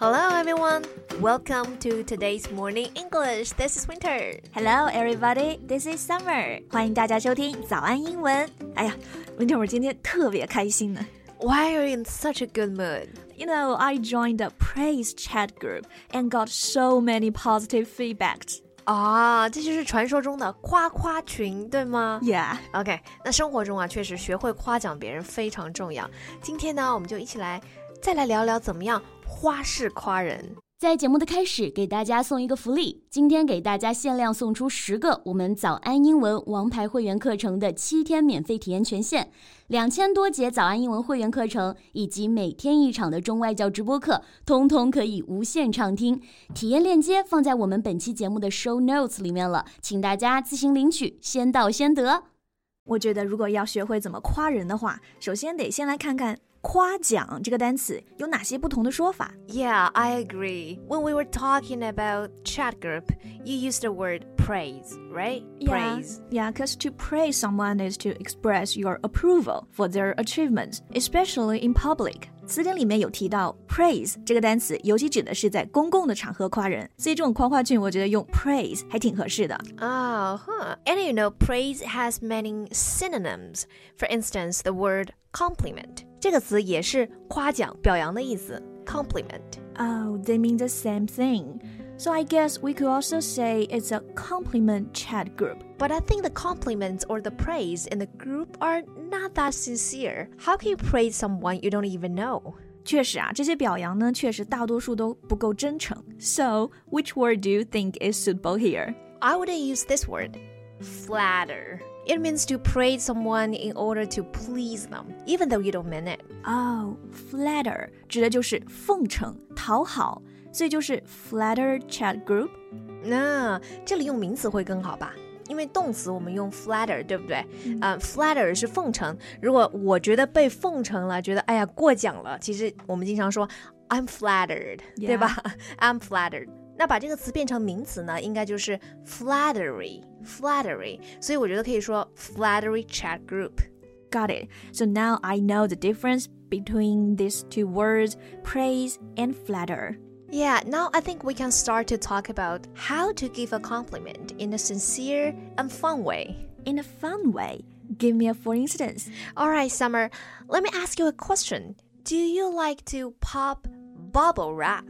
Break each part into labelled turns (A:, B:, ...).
A: Hello everyone, welcome to today's morning English. This is Winter.
B: Hello everybody, this is Summer. 欢迎大家收听早安英文。哎呀，Winter，我今天特别开心呢。
A: Why are you in such a good mood?
B: You know, I joined a praise chat group and got so many positive feedbacks.
A: 啊，这就是传说中的夸夸群，对吗？
B: Yeah.
A: OK，那生活中啊，确实学会夸奖别人非常重要。今天呢，我们就一起来再来聊聊怎么样 花式夸人。
C: 在节目的开始，给大家送一个福利。今天给大家限量送出十个我们早安英文王牌会员课程的七天免费体验权限，两千多节早安英文会员课程以及每天一场的中外教直播课，通通可以无限畅听。体验链接放在我们本期节目的 show notes 里面了，请大家自行领取，先到先得。
B: 我觉得如果要学会怎么夸人的话，首先得先来看看。夸奖这个单词有哪些不同的说法？
A: Yeah, I agree. When we were talking about chat group, you used the word praise, right?
B: Yeah, praise. Yeah, because to praise someone is to express your approval for their achievements, especially in public. 词典里面有提到 praise 这个单词，尤其指的是在公共的场合夸人，所以这种夸夸句我觉得用 praise 还挺合适的。
A: Oh, huh. And you know, praise has many synonyms. For instance, the word compliment. 这个词也是夸奖、表扬的意思，
B: compliment。Oh, they mean the same thing. So I guess we could also say it's a compliment chat group.
A: But I think the compliments or the praise in the group are not that sincere. How can you praise someone you don't even know?
B: 确实啊，这些表扬呢，确实大多数都不够真诚。So, which word do you think is suitable here?
A: I would use this word, flatter. It means to praise someone in order to please them, even though you don't mean it.
B: Oh, flatter 指的就是奉承、讨好，所以就是 flatter chat group。
A: 那这里用名词会更好吧？因为动词我们用 flatter，对不对？啊、uh,，flatter 是奉承。如果我觉得被奉承了，觉得哎呀过奖了，其实我们经常说 I'm flattered，、yeah. 对吧？I'm flattered。 那把这个词变成名词呢，应该就是 flattery，flattery。所以我觉得可以说 flattery chat
B: group。Got it. So now I know the difference between these two words, praise and flatter.
A: Yeah, now I think we can start to talk about how to give a compliment in a sincere and fun way.
B: In a fun way? Give me a for instance.
A: All right, Summer, let me ask you a question. Do you like to pop bubble wrap?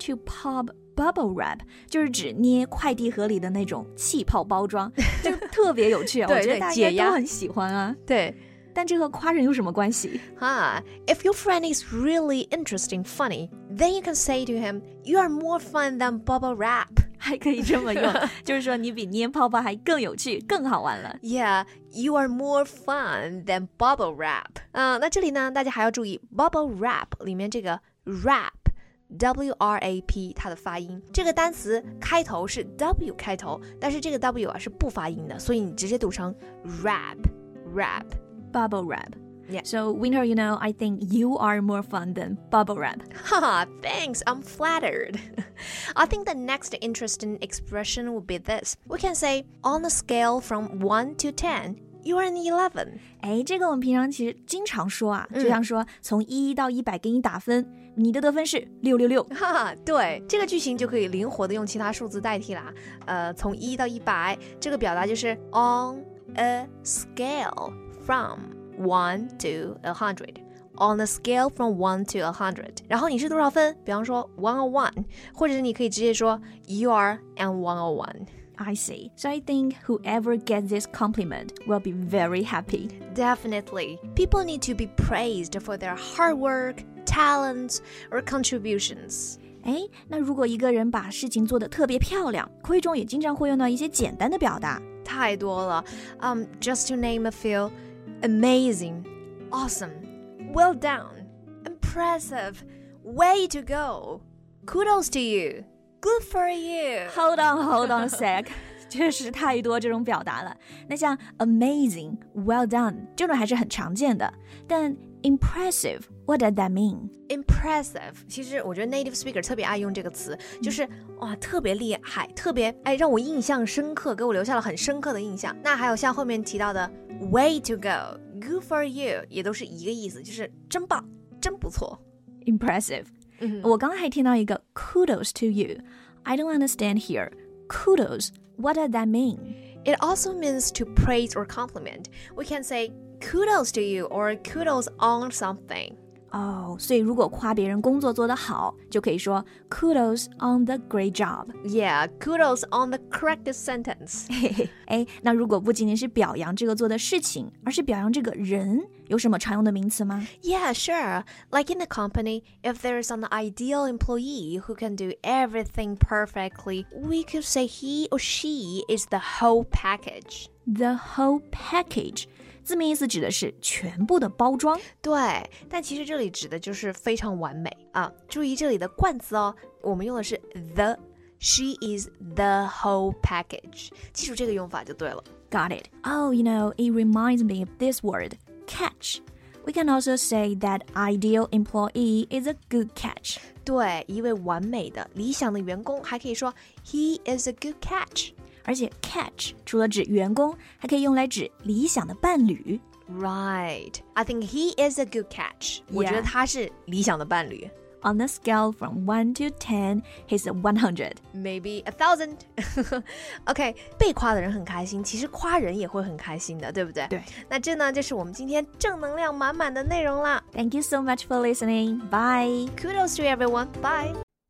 B: To pop Bubble wrap 就是指捏快递盒里的那种气泡包装，这个特别有趣啊！我觉得大家都很喜欢啊。
A: 对，
B: 但这和夸人有什么关系？
A: Huh? If your friend is really interesting, funny, then you can say to him, "You are more fun than bubble wrap."
B: 还可以这么用，就是说你比捏泡泡还更有趣、更好玩了。
A: Yeah, you are more fun than bubble wrap. 嗯，那这里呢，大家还要注意 bubble wrap 里面这个 wrap。 W R A P 它的发音，这个单词开头是 W 开头，但是这个 W 啊是不发音的，所以你直接读成 rap rap
B: bubble
A: wrap。Yeah.
B: So, Winter, you know, I think you are more fun than bubble wrap.
A: Haha, thanks. I'm flattered. I think the next interesting expression would be this. We can say, on a scale from 1 to 10, you are an eleven。
B: 哎，这个我们平常其实经常说啊，就像说从一到一百给你打分，你的得分是六六六。
A: 哈哈，对，这个句型就可以灵活的用其他数字代替啦。呃，从一到一百，这个表达就是 on a scale from one to a hundred。On a scale from one to a hundred，然后你是多少分？比方说 one o one，或者是你可以直接说 you are an one o one。
B: I see. So I think whoever gets this compliment will be very happy.
A: Definitely. People need to be praised for their hard work, talents, or contributions.
B: 哎，那如果一个人把事情做得特别漂亮，口语中也经常会用到一些简单的表达。
A: 太多了。Um, just to name a few: amazing, awesome, well done, impressive, way to go, kudos to you. Good for you.
B: Hold on, hold on a sec. 确实太多这种表达了。那像 amazing, well done 这种还是很常见的，但 impressive, what does that mean?
A: Impressive，其实我觉得 native speaker 特别爱用这个词，就是哇特别厉害，特别哎让我印象深刻，给我留下了很深刻的印象。那还有像后面提到的 way to go, good for you，也都是一个意思，就是真棒，真不错。
B: Impressive。我刚刚还听到一个 kudos to you。I don't understand here. Kudos. What does that mean?
A: It also means to praise or compliment. We can say kudos to you or kudos on something.
B: 哦，所以如果夸别人工作做得好，就可以说 kudos on the great job。
A: Yeah, kudos on the correct sentence.
B: 嘿嘿，哎，那如果不仅仅是表扬这个做的事情，而是表扬这个人，有什么常用的名词吗？
A: Yeah, sure. Like in the company, if there's an ideal employee who can do everything perfectly, we could say he or she is the whole package.
B: The whole package， 字面意思指的是全部的包装。
A: 对，但其实这里指的就是非常完美啊！注意这里的冠词哦，我们用的是 the。She is the whole package。记住这个用法就对了。
B: Got it. Oh, you know, it reminds me of this word, catch. We can also say that ideal employee is a good catch.
A: 对，一位完美的、理想的员工，还可以说 he is a good catch。
B: 而且 catch 除了指员工，还可以用来指理想的伴侣。
A: Right. I think he is a good catch. 我觉得.他是理想的伴侣。
B: On a scale from one to ten, he's a one hundred.
A: Maybe a thousand. OK，被夸的人很开心，其实夸人也会很开心的，对不对？
B: 对。
A: 那这呢，就是我们今天正能量满满的内容啦。
B: Thank you so much for listening. Bye.
A: Kudos to everyone. Bye.